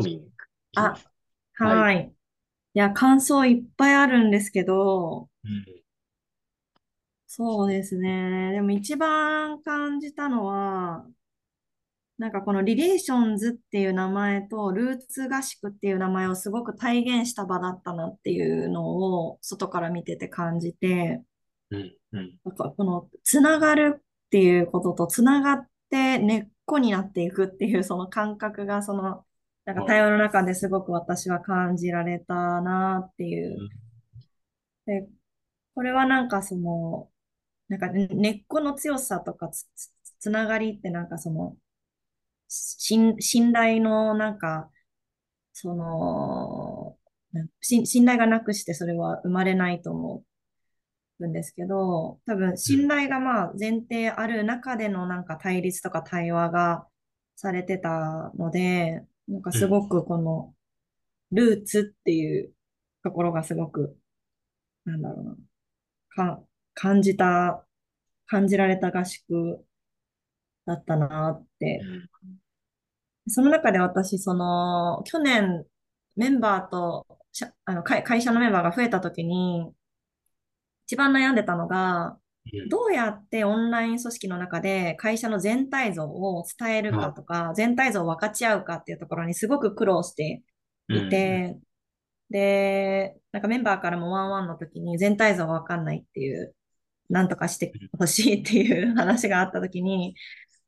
とみんいきまあ、す。はい。はい。いや、感想いっぱいあるんですけど、うん。そうですね。でも一番感じたのは、なんかこのリレーションズっていう名前とルーツ合宿っていう名前をすごく体現した場だったなっていうのを外から見てて感じて、うん。うん。なんかこのつながるっていうこととつながって根っこになっていくっていうその感覚がそのなんかはい。対話の中ですごく私は感じられたなっていう。うん。で、これはなんかその、なんかね根っこの強さとかつ、つ、つながりってなんかその、信、信頼のなんか、その、信信頼がなくしてそれは生まれないと思うんですけど、多分うん。信頼がまあ前提ある中でのなんか対立とか対話がされてたので、なんかうん。すごくこのルーツっていうところがすごく、なんだろうな、か、感じた、感じられた合宿だったなって。うんその中で私、その、去年メンバーと、あの、会会社のメンバーが増えた時に、一番悩んでたのが、どうやってオンライン組織の中で会社の全体像を伝えるかあ、とか、全体像を分かち合うかっていうところにすごく苦労していうん。て、で、なんかメンバーからもワンワンの時に全体像が分かんないっていう、なんとかしてほしいっていう話があった時に、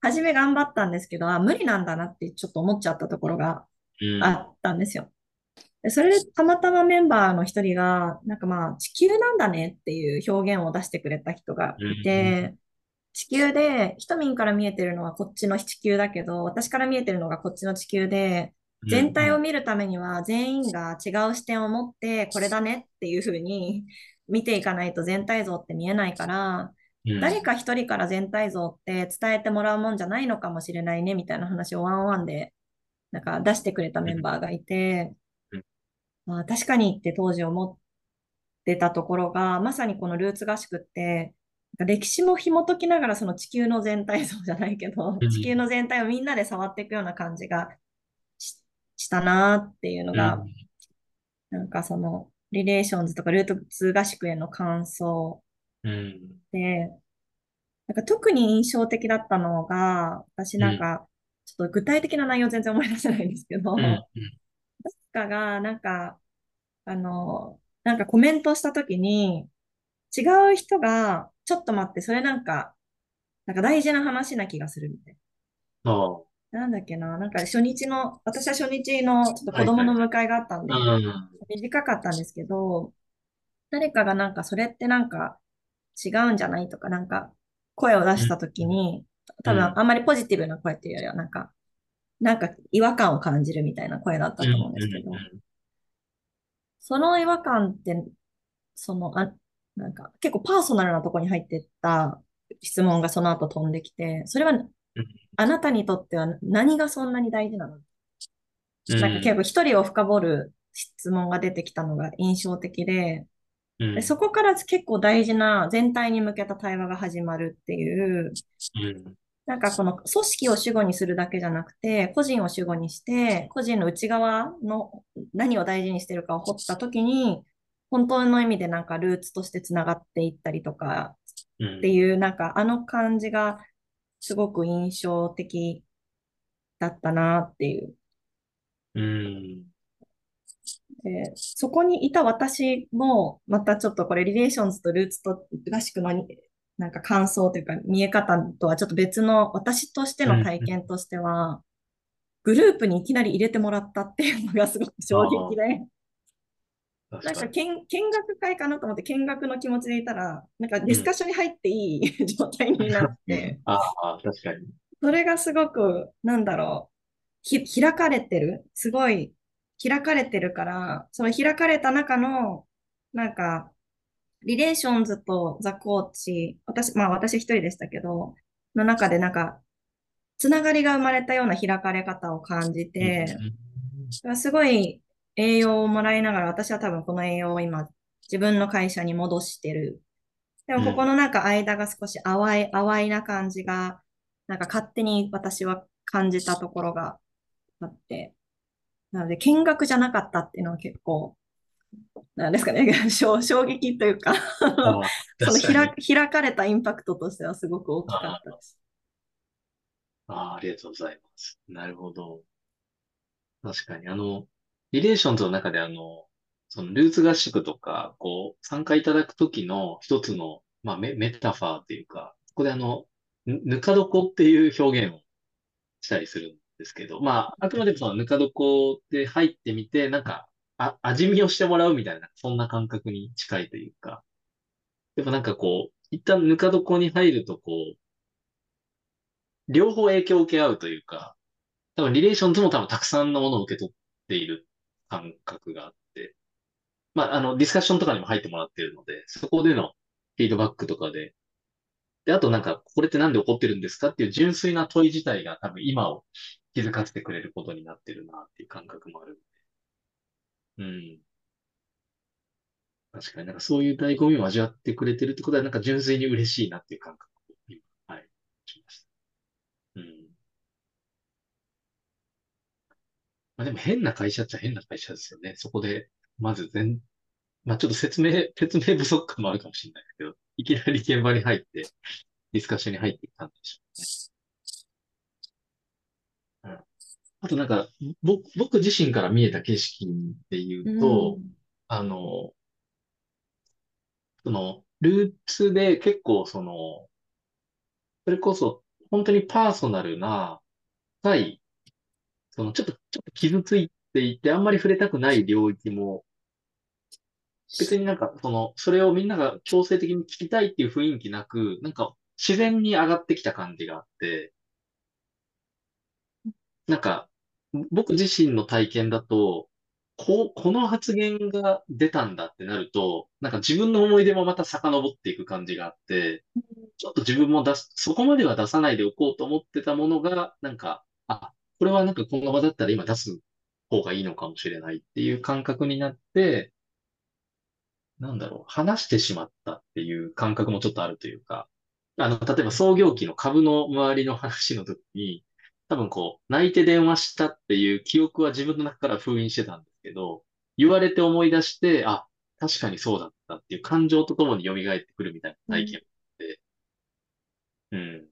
初め頑張ったんですけど、あ、無理なんだなってちょっと思っちゃったところがうん。あったんですよ。でそれでたまたまメンバーの一人が、なんかまあ地球なんだねっていう表現を出してくれた人がういん。て、地球で、ひとみんから見えてるのはこっちの地球だけど、私から見えてるのがこっちの地球で、うん。全体をうん。見るためには全員が違う視点を持ってこれだねっていうふうに見ていかないと全体像って見えないから、うん。誰か一人から全体像って伝えてもらうもんじゃないのかもしれないねみたいな話をワンワンでなんか出してくれたメンバーがいて、まあ、確かにって当時思ってたところが、まさにこのルーツ合宿って、歴史も紐解きながらその地球の全体 像じゃないけど、うん。地球の全体をみんなで触っていくような感じがし、したなっていうのが、うん。なんかそのリレーションズとかルーツ合宿への感想うん。で、なんか特に印象的だったのが、私うん。なんか、ちょっと具体的な内容全然思い出せないんですけうん。かがなんか、あの、なんかコメントしたときに、違う人が、ちょっと待って、それなんか、なんか大事な話な気がするみたいああ、はな。なんだっけな、なんか初日の、私は初日のちょっと子いはい。供の迎えがあったんうで、ん。短かったんですけど、誰かがなんかそれってなんか違うんじゃないとか、なんか声を出うん。したときに、多分うん。あんまりポジティブな声っていうよりは、なんか、なんか違和感を感じるみたいな声だっうん。たと思うんですけど、その違和感って、その、あ、なんか結構パーソナルなところに入ってった質問がその後飛んできて、それはあなたにとっては何がそんなに大事なの？なんか結うん。構一人を深掘る質問が出てきたのが印象的で、で、そうん。こから結構大事な全体に向けた対話が始まるっていう、うん。なんかこの組織を主語にするだけじゃなくて、個人を主語にして、個人の内側の何を大事にしてるかを掘ったときに、本当の意味でなんかルーツとしてつながっていったりとかってうん。いう、なんかあの感じがすごく印象的だったなっていう。うん。で、そこにいた私も、またちょっとこれリレーションズとルーツと合宿のなんか感想というか見え方とはちょっと別の私としてのうん。体験としては、グループにいきなり入れてもらったっていうのがすごく衝撃あで。なんか見、見学会かなと思って見学の気持ちでいたら、なんかディスカうん。ッションに入っていい状態になって、ああ、確かに。それがすごく、なんだろう、ひ、開かれてる。すごい開かれてるから、その開かれた中の、なんか、リレーションズとザ・コーチ、私、まあ私一人でしたけど、の中でなんか、つながりが生まれたような開かれ方を感じうん。て、すごい栄養をもらいながら、私は多分この栄養を今、自分の会社に戻してる。でもここうん。のなんか間が少し淡い、淡いな感じが、なんか勝手に私は感じたところがあって。なので、見学じゃなかったっていうのは結構、なんですかね、衝衝撃というか その。開開かれたインパクトとしてはすごく大きかったあです。あ、ああありがとうございます。なるほど。確かに。あの、リレーションズの中であの、そのルーツ合宿とか、こう、参加いただくときの一つの、まあ、メ、メタファーっていうか、ここであの、ぬぬか床っていう表現をしたりするんですけど、まあ、あくまでもそのぬか床で入ってみて、なんか、あ、味見をしてもらうみたいな、そんな感覚に近いというか、でもなんかこう、一旦ぬか床に入るとこう、両方影響を受け合うというか、多分リレーションズも多分たくさんのものを受け取っている感覚があって、まあ、あの、ディスカッションとかにも入ってもらっているので、そこでのフィードバックとかで、で、あとなんか、これってなんで起こってるんですかっていう純粋な問い自体が多分今を気づかせてくれることになってるなっていう感覚もある。うん。確かになんかそういう醍醐味を味わってくれてるってことはなんか純粋に嬉しいなっていう感覚を今、はい、しました。うん。まあでも変な会社っちゃ変な会社ですよね。そこで、まず全、まあちょっと説明、説明不足感もあるかもしれないけど、いきなり現場に入って、ディスカッションに入っていったんでしょうね。うん。あとなんか、僕、僕自身から見えた景色で言ううと、ん。あの、その、ルーツで結構その、それこそ本当にパーソナルな、深い、そのちょっと、ちょっと傷ついていて、あんまり触れたくない領域も、別になんか、その、それをみんなが強制的に聞きたいっていう雰囲気なく、なんか、自然に上がってきた感じがあって、なんか、僕自身の体験だと、こう、この発言が出たんだってなると、なんか自分の思い出もまた遡っていく感じがあって、ちょっと自分も出す、そこまでは出さないでおこうと思ってたものが、なんか、あ、これはなんかこの場だったら今出す方がいいのかもしれないっていう感覚になって、なんだろう、話してしまったっていう感覚もちょっとあるというか、あの、例えば創業期の株の周りの話の時に、多分こう、泣いて電話したっていう記憶は自分の中から封印してたんですけど、言われて思い出して、あ、確かにそうだったっていう感情とともに蘇ってくるみたいな体験で、うん。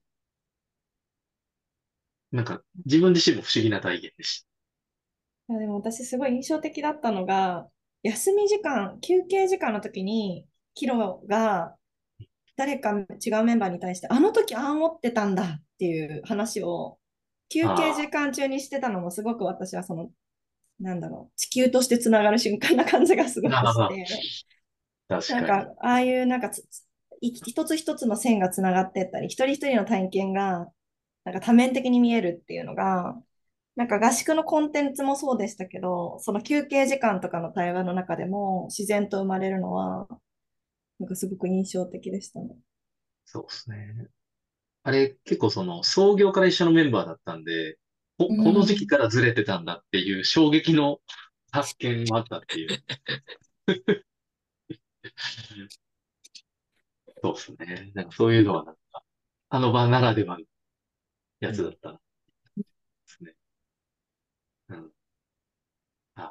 なんか、自分自身も不思議な体験でしたいやでも私すごい印象的だったのが、休み時間、休憩時間の時に、キロが誰か違うメンバーに対して、あの時ああ思ってたんだっていう話を休憩時間中にしてたのもすごく私はその、なんだろう、地球としてつながる瞬間な感じがすごあ、くして、確かに。なんか、ああいうなんか一つ一つの線がつながっていったり、一人一人の体験が、なんか多面的に見えるっていうのが、なんか合宿のコンテンツもそうでしたけど、その休憩時間とかの対話の中でも自然と生まれるのは、なんかすごく印象的でしたね。そうですね。あれ、結構その、創業から一緒のメンバーだったんで、こ、うこの時期ん。からずれてたんだっていう衝撃の 発見もあったっていう。そうですね。なんかそういうのはなんか、あの場ならではのやつだったんですね。うん。あ、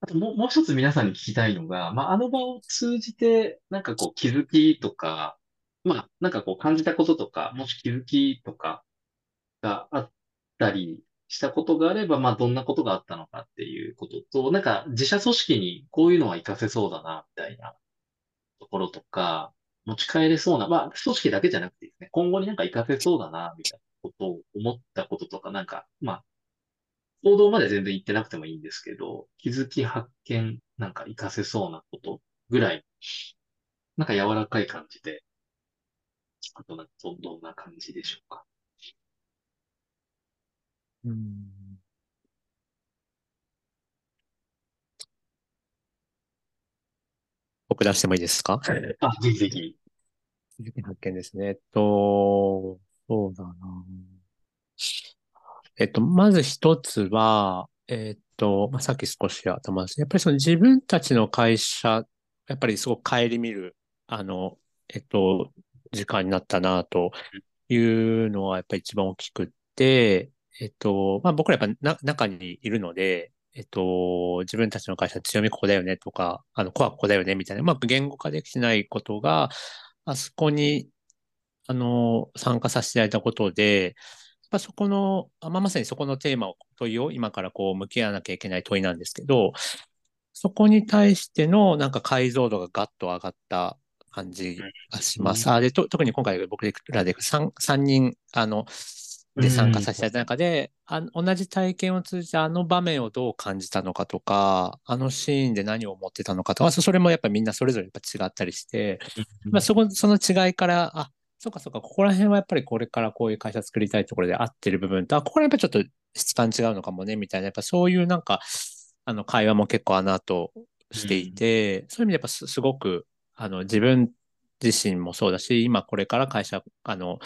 あともう、もう一つ皆さんに聞きたいのが、まあ、あの場を通じて、なんかこう気づきとか、まあ、なんかこう感じたこととか、もし気づきとかがあったりしたことがあれば、まあ、どんなことがあったのかっていうことと、なんか自社組織にこういうのは活かせそうだな、みたいなところとか、持ち帰れそうな、まあ、組織だけじゃなくてですね、今後になんか活かせそうだな、みたいなことを思ったこととか、なんか、まあ、行動まで全然言ってなくてもいいんですけど、気づき発見、なんか活かせそうなことぐらい、なんか柔らかい感じで、あとなんかどどんな感じでしょうか？うん。僕出してもいいですか？あ、ぜひぜひ。発見ですね。えっと、そうだな。えっと、まず一つは、えっと、まあ、さっき少し頭です。やっぱりその自分たちの会社、やっぱりすごく顧みる、あの、えっと、時間になったなというのはやっぱり一番大きくって、えっと、まあ僕らやっぱな中にいるので、えっと、自分たちの会社強みここだよねとか、あの、コアここだよねみたいな、うまく言語化できてないことが、あそこに、あの、参加させていただいたことで、やっぱそこの、まあ、まさにそこのテーマを、問いを今からこう向き合わなきゃいけない問いなんですけど、そこに対してのなんか解像度がガッと上がった感じがします。あでと特に今回僕らで 3, 3人、あの、で参加させていただいた中で、あ同じ体験を通じてあの場面をどう感じたのかとか、あのシーンで何を思ってたのかとか、それもやっぱみんなそれぞれやっぱ違ったりして、まあ、そこ、その違いから、あ、そうかそうか、ここら辺はやっぱりこれからこういう会社作りたいところで合ってる部分と、あ、ここら辺やっぱちょっと質感違うのかもね、みたいな、やっぱそういうなんか、あの会話も結構穴としていて、うん、そういう意味でやっぱすごく、あの自分自身もそうだし、今これから会社、あの、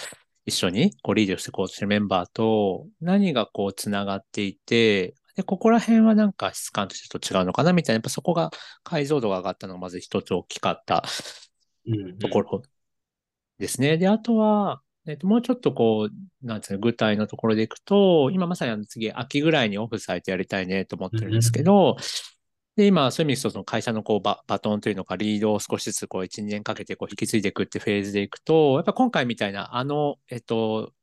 一緒にこうリードしていこうとするメンバーと何がこうつながっていて、で、ここら辺はなんか質感としてちょっと違うのかなみたいな、やっぱそこが解像度が上がったのがまず一つ大きかったところですね。うんうん、で、あとは、えっと、もうちょっとこう、なんですか、具体のところでいくと、今まさにあの次、秋ぐらいにオフサイトやりたいねと思ってるんですけど、うんで、今、そういう意味でその会社のこうババトンというのか、リードを少しずつこう1、2年かけてこう引き継いでいくってフェーズでいくと、やっぱ今回みたいな、あの、えっと、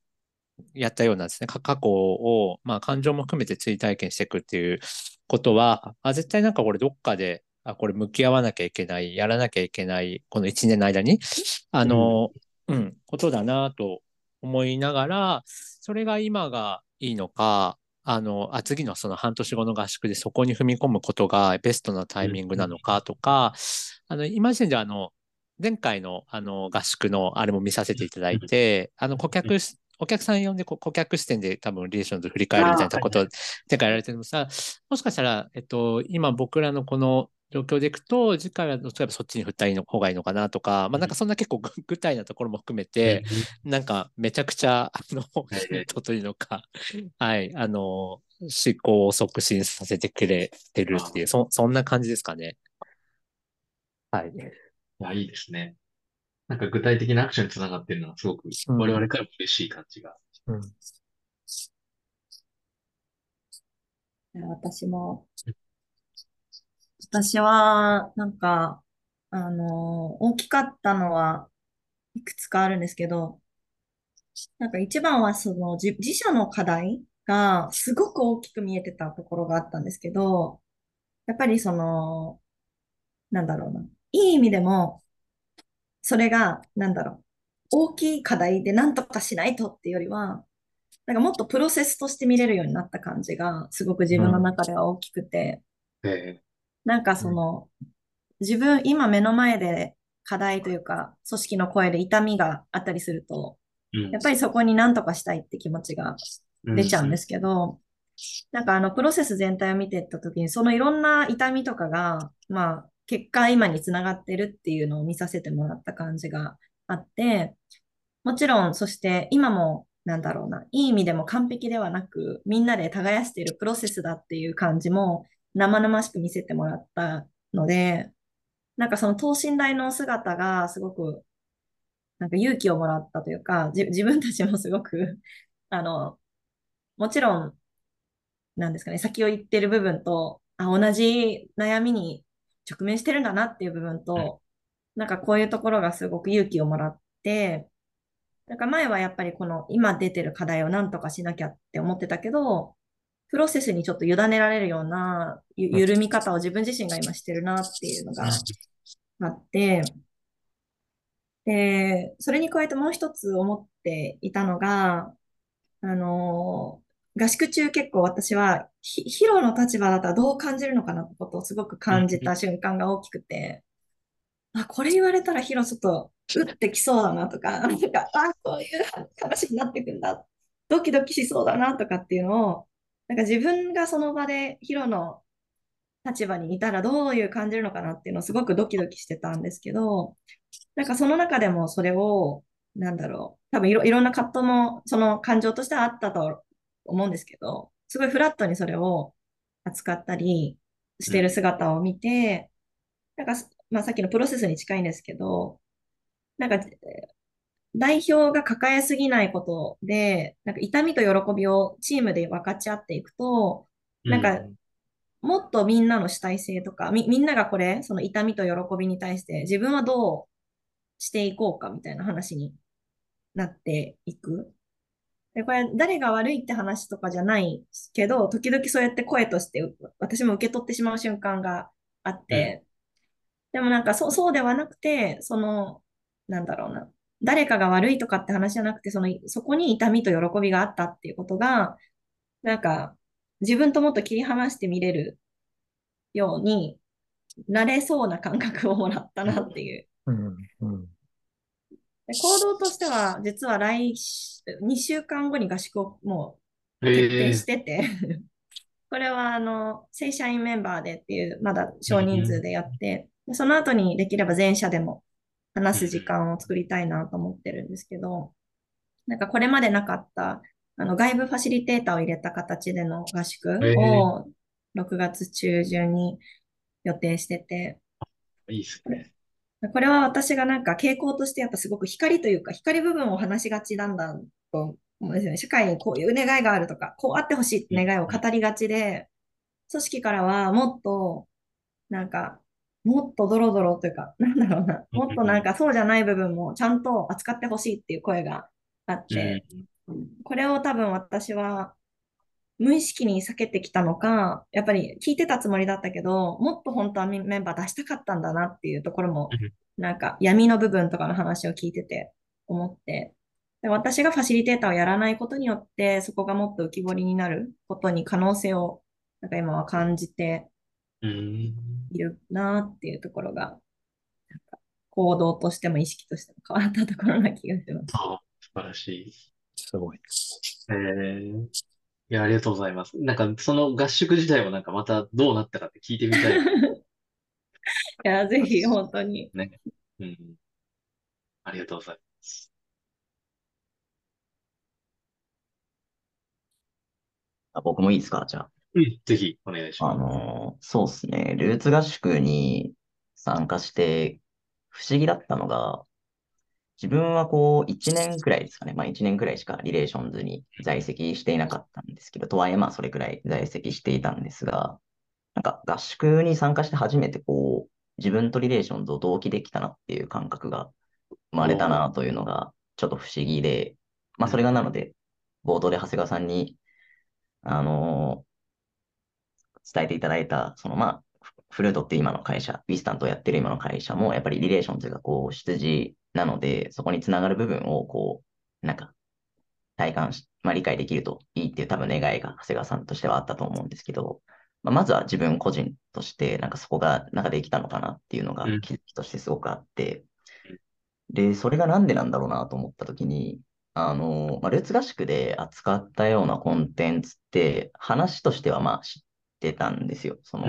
やったようなですね、過去を、まあ、感情も含めて追体験していくっていうことは、あ絶対なんかこれどっかで、あ、これ向き合わなきゃいけない、やらなきゃいけない、この1年の間に、あの、うん、うん、ことだなと思いながら、それが今がいいのか、あの、あ、次のその半年後の合宿でそこに踏み込むことがベストなタイミングなのかとか、あの、今時点であの、前回のあの合宿のあれも見させていただいて、あの、顧客、お客さん呼んで顧客視点で多分リレーションズ振り返るみたいなことを前回やられてるのさ、もしかしたら、えっと、今僕らのこの状況でいくと、次回は例えばそっちに振った方がいいのかなとか、まあなんかそんな結構 具体なところも含めて、なんかめちゃくちゃ、あの、ヒントというのか、はい、あの、思考を促進させてくれてるっていう、そそんな感じですかね。はい。いや、いいですね。なんか具体的なアクションにつながってるのはすごく我々からも嬉しい感じが。うん、私も私は、なんか、あの、大きかったのはいくつかあるんですけど、なんか一番はその自自社の課題がすごく大きく見えてたところがあったんですけど、やっぱりその、なんだろうな。いい意味でも、それが、なんだろう。大きい課題で何とかしないとっていうよりは、なんかもっとプロセスとして見れるようになった感じが、すごく自分の中では大きくて、うん、なんかその、自分、今目の前で課題というか、組織の声で痛みがあったりすると、やっぱりそこに何とかしたいって気持ちが出ちゃうんですけど、なんかあのプロセス全体を見ていったときに、そのいろんな痛みとかが、まあ、結果今につながってるっていうのを見させてもらった感じがあって、もちろん、そして今も、なんだろうな、いい意味でも完璧ではなく、みんなで耕しているプロセスだっていう感じも生々しく見せてもらったので、なんかその等身大の姿がすごく、なんか勇気をもらったというか、自分たちもすごく あの、もちろん、なんですかね、先を言ってる部分と、あ、同じ悩みに直面してるんだなっていう部分と、なんかこういうところがすごく勇気をもらって、なんか前はやっぱりこの今出てる課題を何とかしなきゃって思ってたけど、プロセスにちょっと委ねられるような緩み方を自分自身が今してるなっていうのがあって、で、それに加えてもう一つ思っていたのが、あの、合宿中結構私はヒヒロの立場だったらどう感じるのかなってことをすごく感じた瞬間が大きくて、あ、これ言われたらヒロちょっと打ってきそうだなとか、なんか、あ、こういう話になってくんだ、ドキドキしそうだなとかっていうのをなんか自分がその場でヒロの立場にいたらどういう感じるのかなっていうのをすごくドキドキしてたんですけど、なんかその中でもそれを、なんだろう、多分いろいろんな葛藤もその感情としてはあったと思うんですけど、すごいフラットにそれを扱ったりしてる姿を見て、なんか、まあさっきのプロセスに近いんですけど、なんか代表が抱えすぎないことで、なんか痛みと喜びをチームで分かち合っていくと、なんかうんもっとみんなの主体性とか、み、みんながこれ、その痛みと喜びに対して自分はどうしていこうかみたいな話になっていく。で、これ誰が悪いって話とかじゃないけど、時々そうやって声として私も受け取ってしまう瞬間があって、でもなんかそう、そうではなくて、その、なんだろうな。誰かが悪いとかって話じゃなくて、その、そこに痛みと喜びがあったっていうことが、なんか、自分ともっと切り離して見れるようになれそうな感覚をもらったなっていう。うん。うん。で行動としては、実は来週、2週間後に合宿をもう決え定えしてて、これはあの、正社員メンバーでっていう、まだ少人数でやって、でその後にできれば全社でも話す時間を作りたいなと思ってるんですけど、なんかこれまでなかった、あの、外部ファシリテーターを入れた形での合宿えを6月中旬に予定してて、いいですね。これは私がなんか傾向としてやっぱすごく光というか光部分を話しがちなんだと思うんですよね。社会にこういう願いがあるとか、こうあってほしいって願いを語りがちで、組織からはもっと、なんか、もっとドロドロというか、なんだろうな、もっとなんかそうじゃない部分もちゃんと扱ってほしいっていう声があっうんて、これを多分私は無意識に避けてきたのか、やっぱり聞いてたつもりだったけど、もっと本当はメメンバー出したかったんだなっていうところもうん、なんか闇の部分とかの話を聞いてて思って、で私がファシリテーターをやらないことによって、そこがもっと浮き彫りになることに可能性を、なんか今は感じてうん。いるなっていうところが、なんか行動としても意識としても変わったところな気がします。あ素晴らしい。すごい。ええいや、ありがとうございます。なんか、その合宿自体もなんかまたどうなったかって聞いてみたい。いや、ぜひ本当に。ね。うん。ありがとうございます。あ僕もいいですか？じゃあ。ぜひお願いします。あの、そうですね。ルーツ合宿に参加して不思議だったのが、自分はこう1年くらいですかね。まあ1年くらいしかリレーションズに在籍していなかったんですけど、とはいえまあそれくらい在籍していたんですが、なんか合宿に参加して初めてこう自分とリレーションズを同期できたなっていう感覚が生まれたなというのがちょっと不思議で、まあそれがなので、冒頭で長谷川さんに、あの伝えていただいた、そのまあ、フフルートって今の会社、ビスタントをやってる今の会社も、やっぱりリレーションズがこう、出自なので、そこにつながる部分をこう、なんか、体感し、まあ理解できるといいっていう多分願いが長谷川さんとしてはあったと思うんですけど、まあ、まずは自分個人として、なんかそこが、なんかできたのかなっていうのがうん。気づきとしてすごくあって、で、それがなんでなんだろうなと思ったときに、あの、まあ、ルーツ合宿で扱ったようなコンテンツって、話としてはまあ知ってたんですよ。その、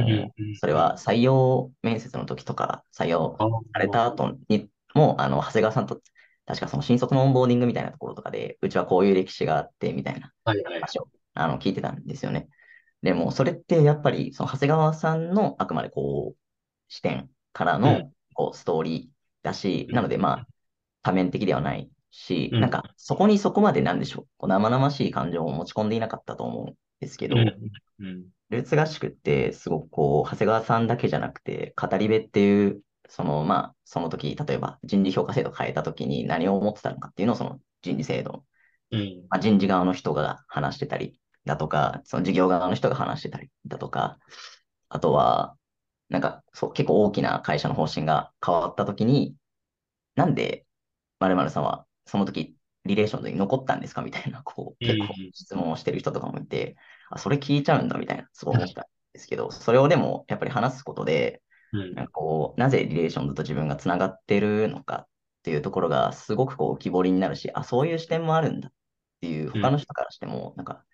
それは採用面接の時とか、採用あされた後にも、あの、長谷川さんと、確かその新卒のオンボーディングみたいなところとかで、うちはこういう歴史があって、みたいなはいはい。話をあの聞いてたんですよね。でも、それってやっぱり、その長谷川さんのあくまでこう、視点からのうんこうストーリーだし、うんなのでまあ、多面的ではないし、うんなんか、そこにそこまでなんでしょう、こう生々しい感情を持ち込んでいなかったと思うんですけど、ルーツ合宿って、すごくこう、長谷川さんだけじゃなくて、語り部っていう、その、まあ、その時、例えば人事評価制度変えた時に何を思ってたのかっていうのを、その人事制度、うん。まあ、人事側の人が話してたりだとか、その事業側の人が話してたりだとか、あとは、なんか、そう、結構大きな会社の方針が変わった時に、なんで、〇〇さんは、その時、リレーションズに残ったんですか？みたいな、こう、結構うん。質問をしてる人とかもいて、あ、それ聞いちゃうんだ、みたいな、すごい思ったんですけど、それをでも、やっぱり話すことで、うん。なんかこう、なぜリレーションズと自分がつながってるのかっていうところが、すごくこう、浮き彫りになるし、あ、そういう視点もあるんだっていう、他の人からしても、なんか、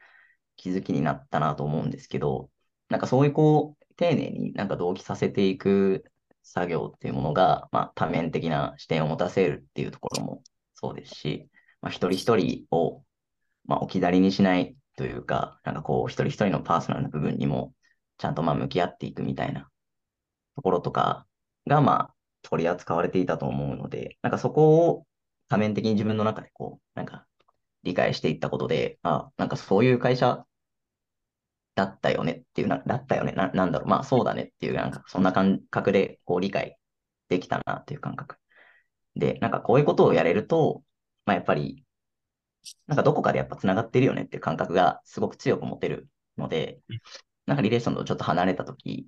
気づきになったなと思うんですけど、なんかそういうこう、丁寧になんか同期させていく作業っていうものが、まあ、多面的な視点を持たせるっていうところもそうですし、まあ、一人一人を、まあ、置き去りにしないというか、なんかこう、一人一人のパーソナルな部分にも、ちゃんとまあ向き合っていくみたいなところとかが、まあ、取り扱われていたと思うので、なんかそこを多面的に自分の中でこう、なんか理解していったことで、あ、なんかそういう会社だったよねっていうな、だったよねな、なんだろう、まあそうだねっていう、なんかそんな感覚でこう理解できたなっていう感覚。で、なんかこういうことをやれると、まあやっぱり、なんかどこかでやっぱ繋がってるよねっていう感覚がすごく強く持てるので、なんかリレーションとちょっと離れた時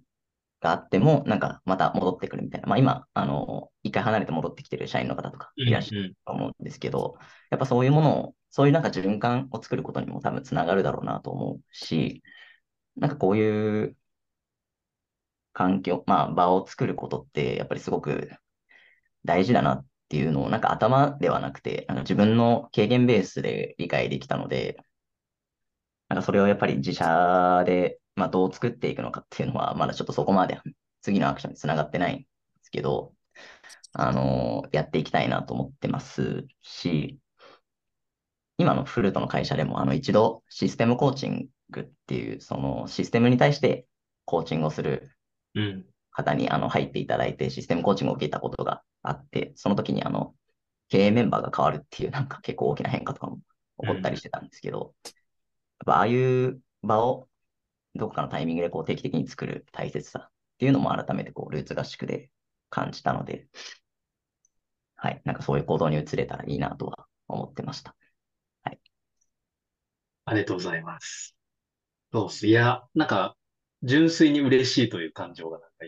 があっても、なんかまた戻ってくるみたいな。まあ今、あの、一回離れて戻ってきてる社員の方とかいらっしゃると思うんですけど、やっぱそういうものを、そういうなんか循環を作ることにも多分つながるだろうなと思うし、なんかこういう環境、まあ場を作ることって、やっぱりすごく大事だなっっていうのを、なんか頭ではなくて、なんか自分の経験ベースで理解できたので、なんかそれをやっぱり自社で、まあ、どう作っていくのかっていうのは、まだちょっとそこまで次のアクションにつながってないんですけど、あのー、やっていきたいなと思ってますし、今のフルートの会社でも、あの、一度システムコーチングっていう、そのシステムに対してコーチングをする方に、あの、入っていただいて、システムコーチングを受けたことがあって、その時に、あの、経営メンバーが変わるっていう、なんか結構大きな変化とかも起こったりしてたんですけど、ぱああいう場をどこかのタイミングでこう定期的に作る大切さっていうのも改めてこうルーツ合宿で感じたので、はい、なんかそういう行動に移れたらいいなとは思ってました。はい。ありがとうございます。そうっす。いや、なんか、純粋に嬉しいという感情がなんか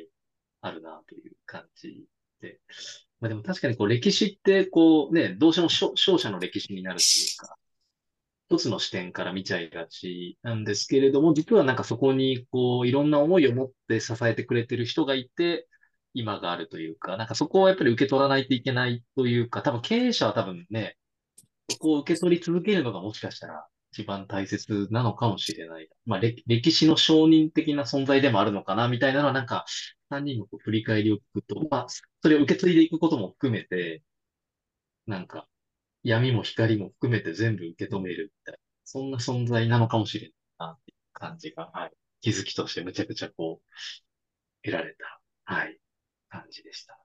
あるなという感じで。まあでも確かにこう歴史ってこうね、どうしても勝者の歴史になるっていうか、一つの視点から見ちゃいがちなんですけれども、実はなんかそこにこういろんな思いを持って支えてくれてる人がいて、今があるというか、なんかそこをやっぱり受け取らないといけないというか、多分経営者は多分ね、そこを受け取り続けるのがもしかしたら一番大切なのかもしれない。まあ歴史の承認的な存在でもあるのかな、みたいなのはなんか3人の振り返りを聞くと、まあそれを受け継いでいくことも含めて、なんか闇も光も含めて全部受け止めるみたいな、そんな存在なのかもしれないなっていう感じが、はい、気づきとしてむちゃくちゃこう、得られた、はい、感じでした。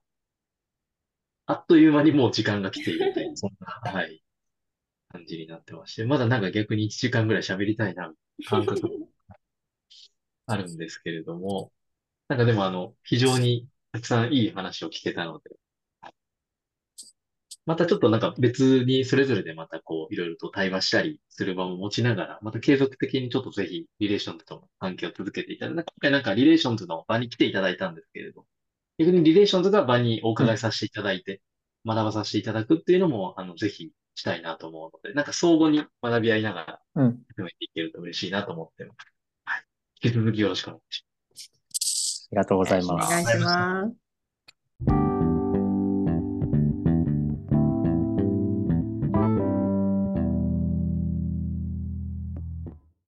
あっという間にもう時間が来ているという、そんな、はい、感じになってまして、まだなんか逆に1時間ぐらい喋りたいな、感覚も。あるんですけれども、なんかでもあの、非常にたくさんいい話を聞けたので、またちょっとなんか別にそれぞれでまたこういろいろと対話したりする場も持ちながら、また継続的にちょっとぜひリレーションズとの関係を続けていただいて、今回なんかリレーションズの場に来ていただいたんですけれど、逆にリレーションズが場にお伺いさせていただいて、学ばさせていただくっていうのも、あの、ぜひしたいなと思うので、なんか相互に学び合いながら、含めていけると嬉しいなと思ってます。はい。引き続きよろしくお願いします。ありがとうございます。お願いします。